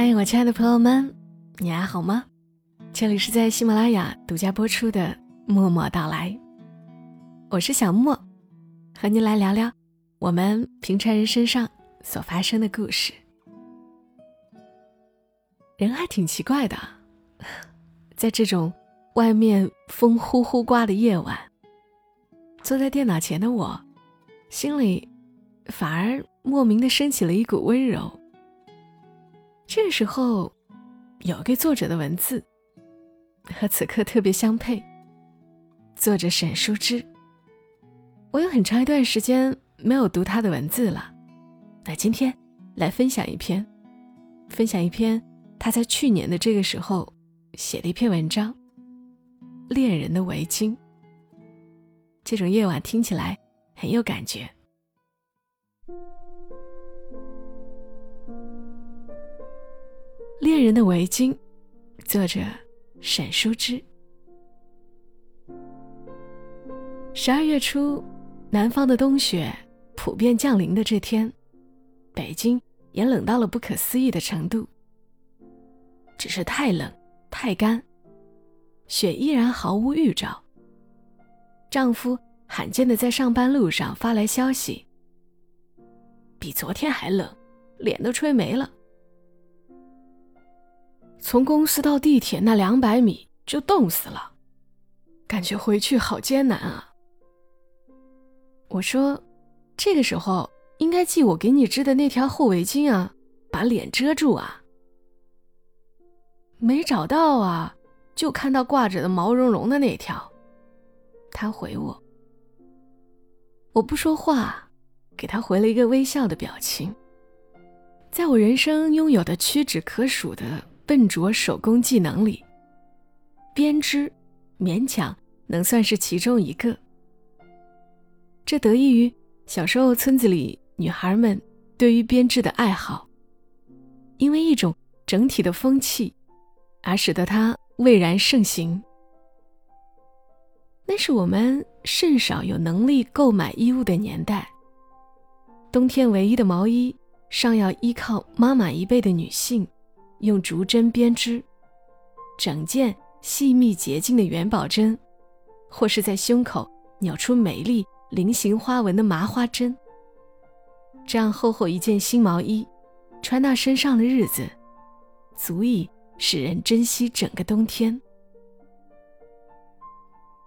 嗨，我亲爱的朋友们，你还好吗？这里是在喜马拉雅独家播出的《默默到来》，我是小莫，和您来聊聊我们平常人身上所发生的故事。人还挺奇怪的，在这种外面风呼呼刮的夜晚，坐在电脑前的我，心里反而莫名的升起了一股温柔。这时候，有个作者的文字和此刻特别相配。作者沈淑之，我有很长一段时间没有读他的文字了，那今天来分享一篇，分享一篇他在去年的这个时候写的一篇文章《恋人的围巾》。这种夜晚听起来很有感觉。恋人的围巾，作者沈淑之。十二月初，南方的冬雪普遍降临的这天，北京也冷到了不可思议的程度。只是太冷太干，雪依然毫无预兆。丈夫罕见的在上班路上发来消息：“比昨天还冷，脸都吹没了。”从公司到地铁那两百米就冻死了，感觉回去好艰难啊。我说，这个时候应该系我给你织的那条厚围巾啊，把脸遮住啊。没找到啊，就看到挂着的毛茸茸的那条。他回我，我不说话，给他回了一个微笑的表情。在我人生拥有的屈指可数的。笨拙手工技能里，编织勉强能算是其中一个。这得益于小时候村子里女孩们对于编织的爱好，因为一种整体的风气，而使得它蔚然盛行。那是我们甚少有能力购买衣物的年代，冬天唯一的毛衣尚要依靠妈妈一辈的女性。用竹针编织，整件细密洁净的元宝针，或是在胸口扭出美丽菱形花纹的麻花针。这样厚厚一件新毛衣，穿到身上的日子，足以使人珍惜整个冬天。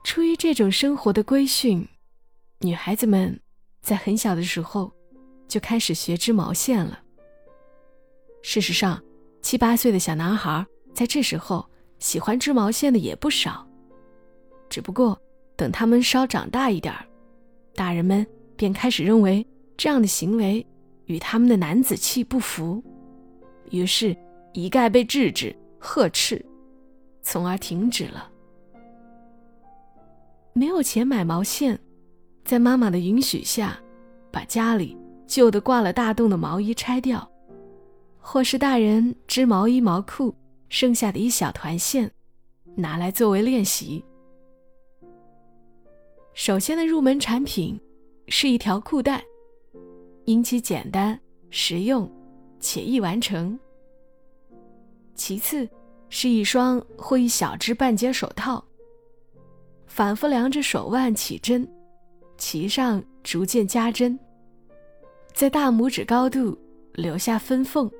出于这种生活的规训，女孩子们在很小的时候就开始学织毛线了。事实上，七八岁的小男孩在这时候喜欢织毛线的也不少，只不过等他们稍长大一点儿，大人们便开始认为这样的行为与他们的男子气不符，于是，一概被制止、呵斥，从而停止了。没有钱买毛线，在妈妈的允许下，把家里旧的挂了大洞的毛衣拆掉。或是大人织毛衣毛裤剩下的一小团线，拿来作为练习。首先的入门产品是一条裤带，因其简单实用且易完成。其次是一双或一小只半截手套，反复量着手腕起针，其上逐渐加针，在大拇指高度留下分缝。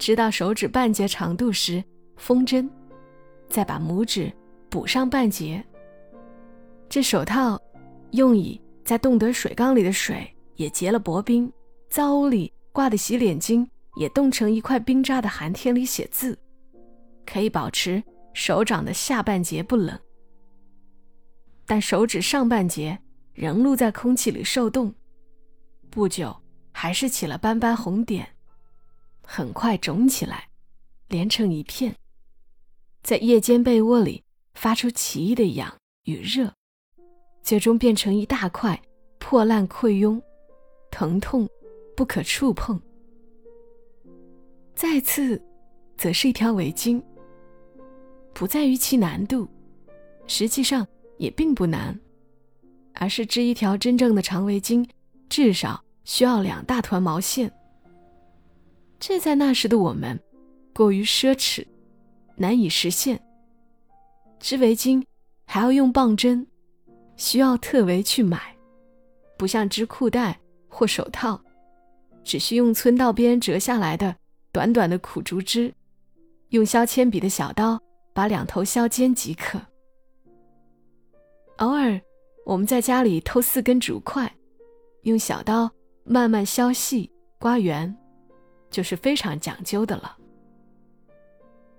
直到手指半截长度时封针，再把拇指补上半截。这手套用以在冻得水缸里的水也结了薄冰，灶屋里挂的洗脸巾也冻成一块冰渣的寒天里写字，可以保持手掌的下半截不冷，但手指上半截仍露在空气里受冻，不久还是起了斑斑红点。很快肿起来，连成一片，在夜间被窝里发出奇异的痒与热，最终变成一大块破烂溃痈，疼痛不可触碰。再次，则是一条围巾，不在于其难度，实际上也并不难，而是织一条真正的长围巾，至少需要两大团毛线。这在那时的我们，过于奢侈，难以实现。织围巾还要用棒针，需要特为去买，不像织裤带或手套，只需用村道边折下来的短短的苦竹枝，用削铅笔的小刀把两头削尖即可。偶尔，我们在家里偷四根竹块，用小刀慢慢削细、刮圆，就是非常讲究的了。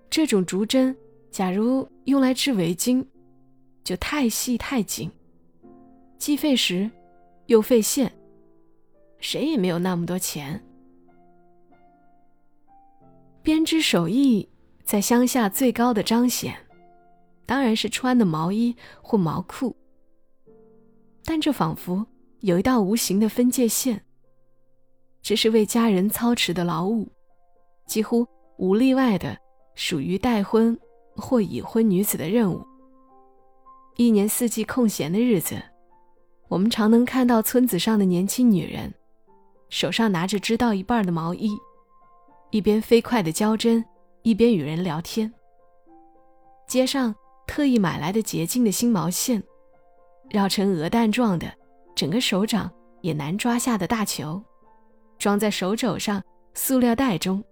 这种竹针，假如用来织围巾，就太细太紧，既费时，又费线，谁也没有那么多钱。编织手艺在乡下最高的彰显。当然是穿的毛衣或毛裤，但这仿佛有一道无形的分界线。这是为家人操持的劳务，几乎无例外的属于待婚或已婚女子的任务。一年四季空闲的日子，我们常能看到村子上的年轻女人，手上拿着织到一半的毛衣，一边飞快的交针，一边与人聊天。街上。特意买来的洁净的新毛线，绕成鹅蛋状的，整个手掌也难抓下的大球，装在手肘上塑料袋中。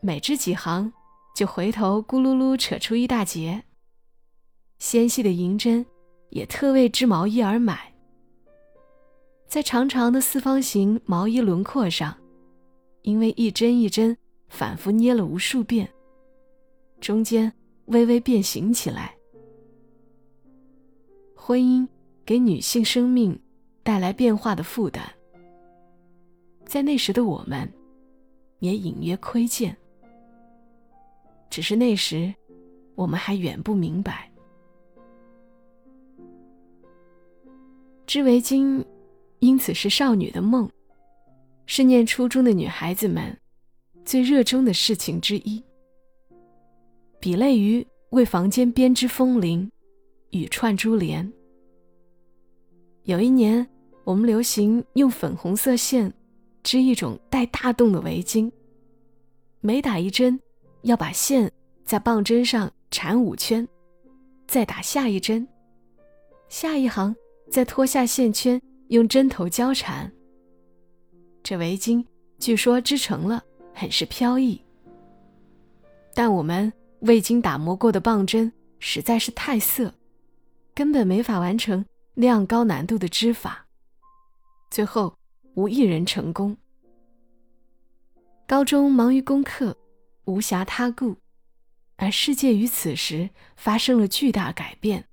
每织几行，就回头咕噜噜扯出一大截。纤细的银针，也特为织毛衣而买。在长长的四方形毛衣轮廓上，因为一针一针反复捏了无数遍，中间。微微变形起来。婚姻给女性生命带来变化的负担，在那时的我们，也隐约窥见。只是那时，我们还远不明白。织围巾，因此是少女的梦，是念初中的女孩子们最热衷的事情之一。比类于为房间编织风铃与串珠帘。有一年，我们流行用粉红色线织一种带大洞的围巾。每打一针，要把线在棒针上缠五圈，再打下一针，下一行再脱下线圈，用针头交缠。这围巾据说织成了，很是飘逸。但我们。未经打磨过的棒针实在是太涩，根本没法完成那样高难度的织法。最后无一人成功。高中忙于功课，无暇他顾，而世界于此时发生了巨大改变。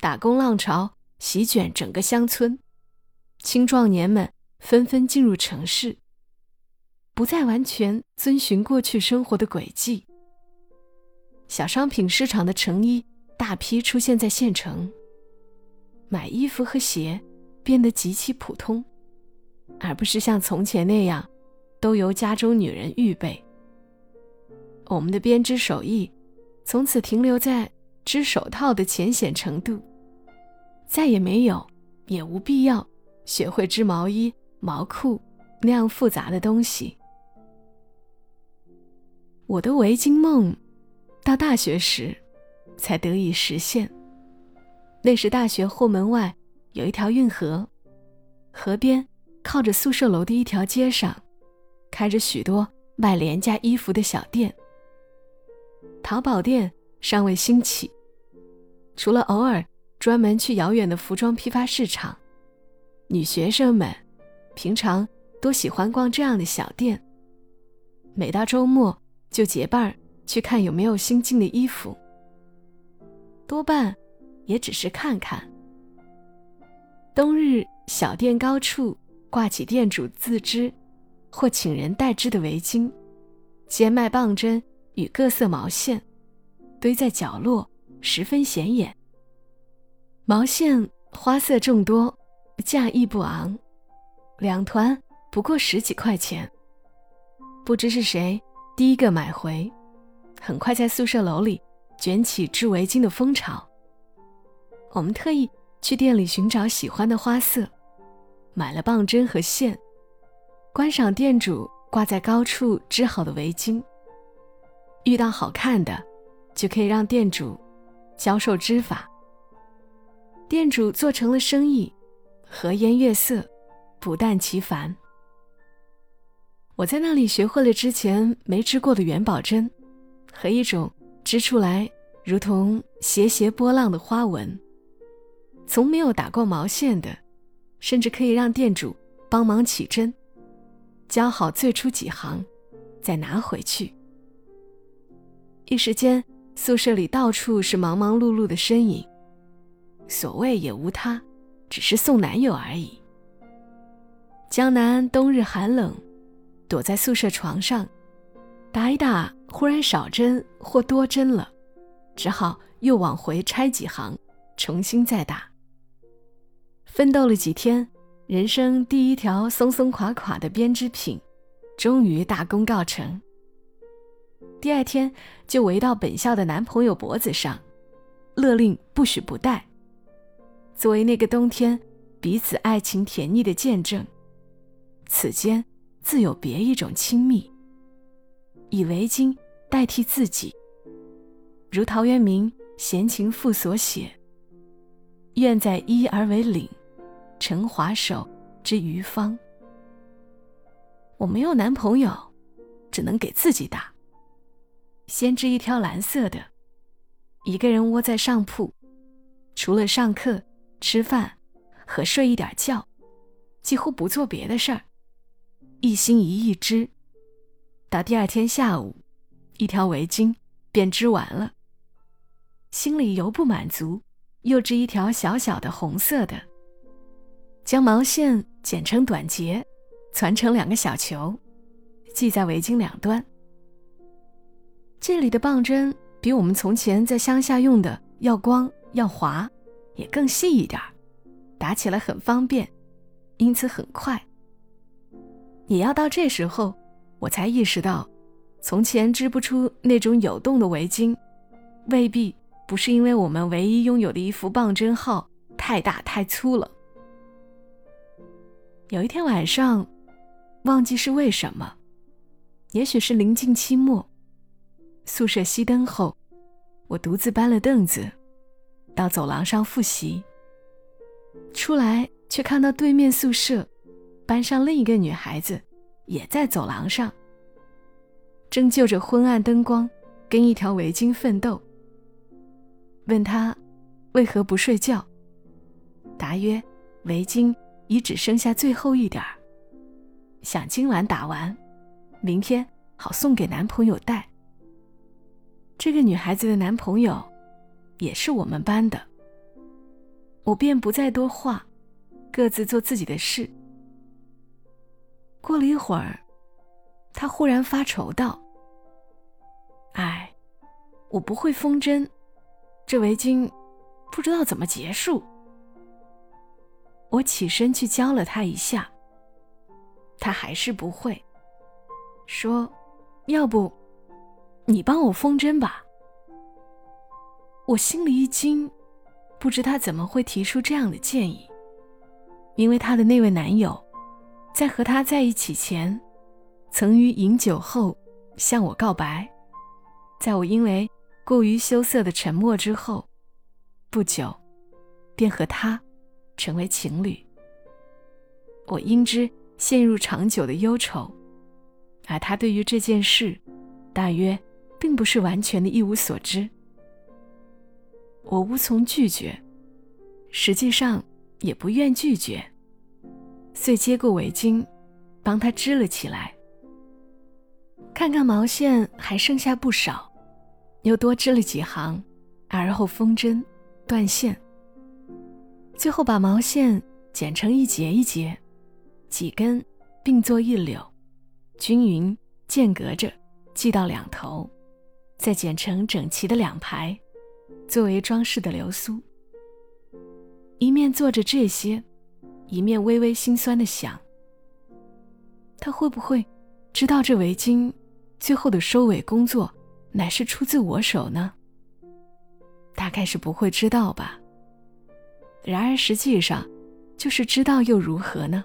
打工浪潮席卷整个乡村，青壮年们纷纷进入城市，不再完全遵循过去生活的轨迹。小商品市场的成衣大批出现在县城。买衣服和鞋变得极其普通，而不是像从前那样都由家中女人预备。我们的编织手艺从此停留在织手套的浅显程度，再也没有，也无必要学会织毛衣、毛裤那样复杂的东西。我的围巾梦。到大学时，才得以实现。那时大学后门外有一条运河，河边靠着宿舍楼的一条街上，开着许多卖廉价衣服的小店。淘宝店尚未兴起，除了偶尔专门去遥远的服装批发市场，女学生们平常都喜欢逛这样的小店。每到周末就结伴儿。去看有没有新进的衣服，多半也只是看看。冬日，小店高处挂起店主自织或请人代织的围巾，兼卖棒针与各色毛线，堆在角落，十分显眼。毛线花色众多，价亦不昂，两团不过十几块钱。不知是谁第一个买回。很快在宿舍楼里卷起织围巾的风潮。我们特意去店里寻找喜欢的花色，买了棒针和线，观赏店主挂在高处织好的围巾，遇到好看的，就可以让店主教授织法。店主做成了生意，和颜悦色，不厌其烦。我在那里学会了之前没织过的元宝针，和一种织出来如同斜斜波浪的花纹。从没有打过毛线的，甚至可以让店主帮忙起针，教好最初几行，再拿回去。一时间，宿舍里到处是忙忙碌碌的身影。所谓也无他，只是送男友而已。江南冬日寒冷，躲在宿舍床上，打一打，忽然少针或多针了，只好又往回拆几行，重新再打。奋斗了几天，人生第一条松松垮垮的编织品，终于大功告成。第二天就围到本校的男朋友脖子上，勒令不许不戴。作为那个冬天彼此爱情甜蜜的见证，此间自有别一种亲密。以围巾代替自己，如陶渊明《闲情赋》所写：“愿在衣而为领，成华首之余芳。”我没有男朋友，只能给自己打。先织一条蓝色的，一个人窝在上铺，除了上课。吃饭和睡一点觉，几乎不做别的事儿，一心一意织。到第二天下午，一条围巾便织完了。心里犹不满足，又织一条小小的红色的，将毛线剪成短结，攒成两个小球，系在围巾两端。这里的棒针比我们从前在乡下用的要光要滑。也更细一点打起来很方便，因此很快。也要到这时候，我才意识到，从前织不出那种有洞的围巾，未必不是因为我们唯一拥有的一幅棒针号太大太粗了。有一天晚上，忘记是为什么，也许是临近期末，宿舍熄灯后，我独自搬了凳子。到走廊上复习，出来却看到对面宿舍班上另一个女孩子也在走廊上，正就着昏暗灯光跟一条围巾奋斗。问她为何不睡觉，答曰：围巾已只剩下最后一点儿，想今晚打完，明天好送给男朋友戴。这个女孩子的男朋友。也是我们班的，我便不再多话，各自做自己的事。过了一会儿，他忽然发愁道：“哎，我不会缝针，这围巾不知道怎么结束。”我起身去教了他一下，他还是不会，说：“要不你帮我缝针吧。”我心里一惊，不知他怎么会提出这样的建议。因为他的那位男友，在和他在一起前，曾于饮酒后向我告白，在我因为过于羞涩的沉默之后，不久，便和他成为情侣。我因之陷入长久的忧愁，而他对于这件事，大约并不是完全的一无所知。我无从拒绝，实际上也不愿拒绝，遂接过围巾，帮他织了起来。看看毛线还剩下不少，又多织了几行，而后封针、断线，最后把毛线剪成一节一节，几根并作一绺，均匀间隔着系到两头，再剪成整齐的两排。作为装饰的流苏，一面做着这些，一面微微心酸的想：他会不会知道这围巾最后的收尾工作乃是出自我手呢？大概是不会知道吧。然而实际上，就是知道又如何呢？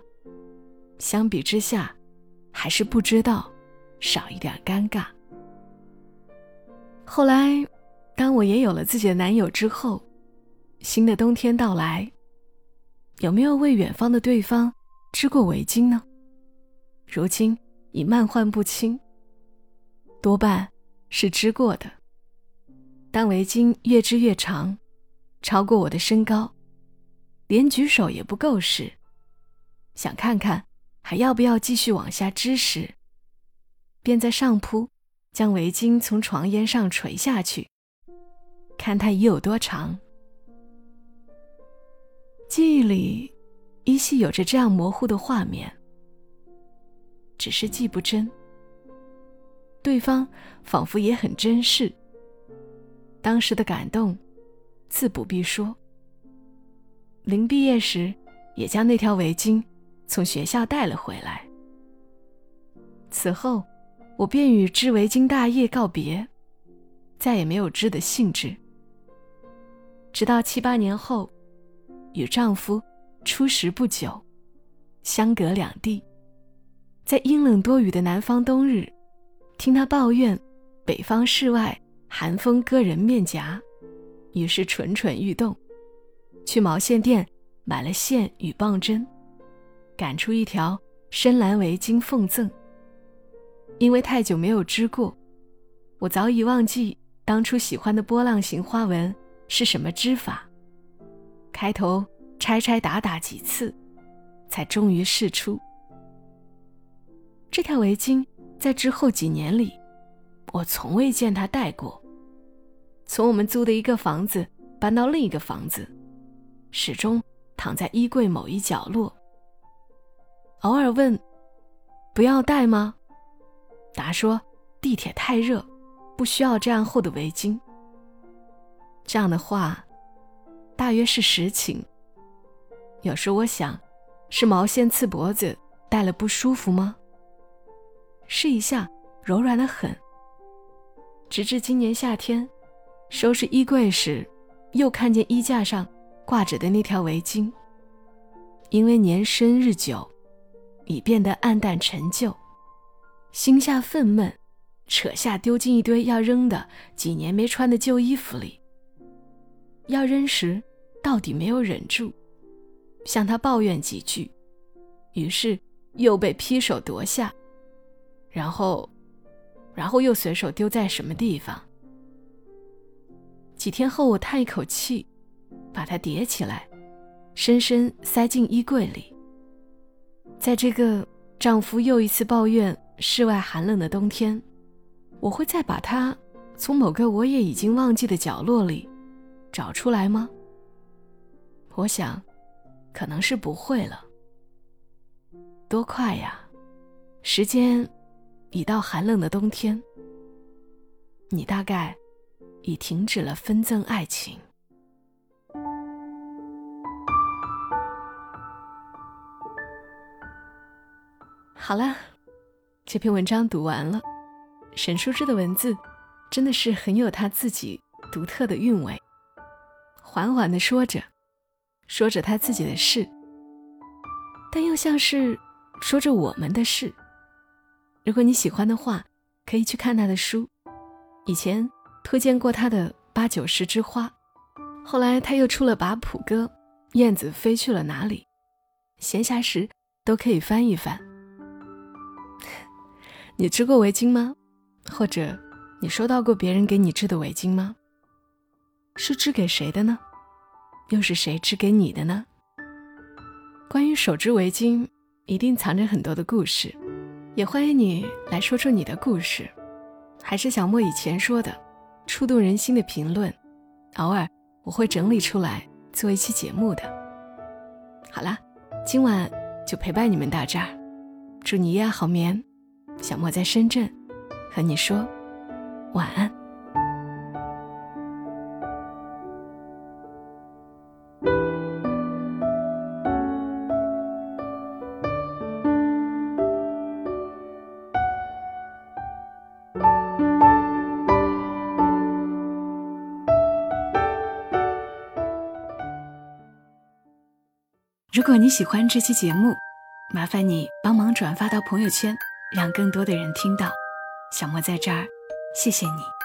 相比之下，还是不知道少一点尴尬。后来，当我也有了自己的男友之后，新的冬天到来，有没有为远方的对方织过围巾呢？如今已漫幻不清。多半是织过的。当围巾越织越长，超过我的身高，连举手也不够时，想看看还要不要继续往下织时，便在上铺。将围巾从床沿上垂下去，看它已有多长。记忆里依稀有着这样模糊的画面，只是记不真。对方仿佛也很珍视，当时的感动，自不必说。临毕业时，也将那条围巾从学校带了回来。此后。我便与织围巾大业告别，再也没有织的兴致。直到七八年后，与丈夫初识不久，相隔两地，在阴冷多雨的南方冬日，听他抱怨北方室外寒风割人面颊，于是蠢蠢欲动，去毛线店买了线与棒针，赶出一条深蓝围巾奉赠。因为太久没有织过，我早已忘记当初喜欢的波浪形花纹是什么织法。开头拆拆打打几次，才终于试出。这条围巾在之后几年里，我从未见他戴过。从我们租的一个房子搬到另一个房子，始终躺在衣柜某一角落。偶尔问：“不要带吗？”答说：“地铁太热，不需要这样厚的围巾。”这样的话，大约是实情。有时我想，是毛线刺脖子，戴了不舒服吗？试一下，柔软的很。直至今年夏天，收拾衣柜时，又看见衣架上挂着的那条围巾，因为年深日久，已变得暗淡陈旧。心下愤懑，扯下丢进一堆要扔的几年没穿的旧衣服里。要扔时，到底没有忍住，向他抱怨几句，于是又被劈手夺下，然后，然后又随手丢在什么地方。几天后，我叹一口气，把它叠起来，深深塞进衣柜里。在这个丈夫又一次抱怨。室外寒冷的冬天，我会再把它从某个我也已经忘记的角落里找出来吗？我想，可能是不会了。多快呀！时间已到寒冷的冬天，你大概已停止了分赠爱情。好了。这篇文章读完了，沈淑之的文字真的是很有他自己独特的韵味，缓缓的说着，说着他自己的事，但又像是说着我们的事。如果你喜欢的话，可以去看他的书，以前推荐过他的《八九十枝花》，后来他又出了把谱歌《燕子飞去了哪里》，闲暇时都可以翻一翻。你织过围巾吗？或者，你收到过别人给你织的围巾吗？是织给谁的呢？又是谁织给你的呢？关于手织围巾，一定藏着很多的故事，也欢迎你来说说你的故事。还是小莫以前说的，触动人心的评论，偶尔我会整理出来做一期节目的。好啦，今晚就陪伴你们到这儿，祝你一夜好眠。小莫在深圳，和你说晚安。如果你喜欢这期节目，麻烦你帮忙转发到朋友圈。让更多的人听到，小莫在这儿，谢谢你。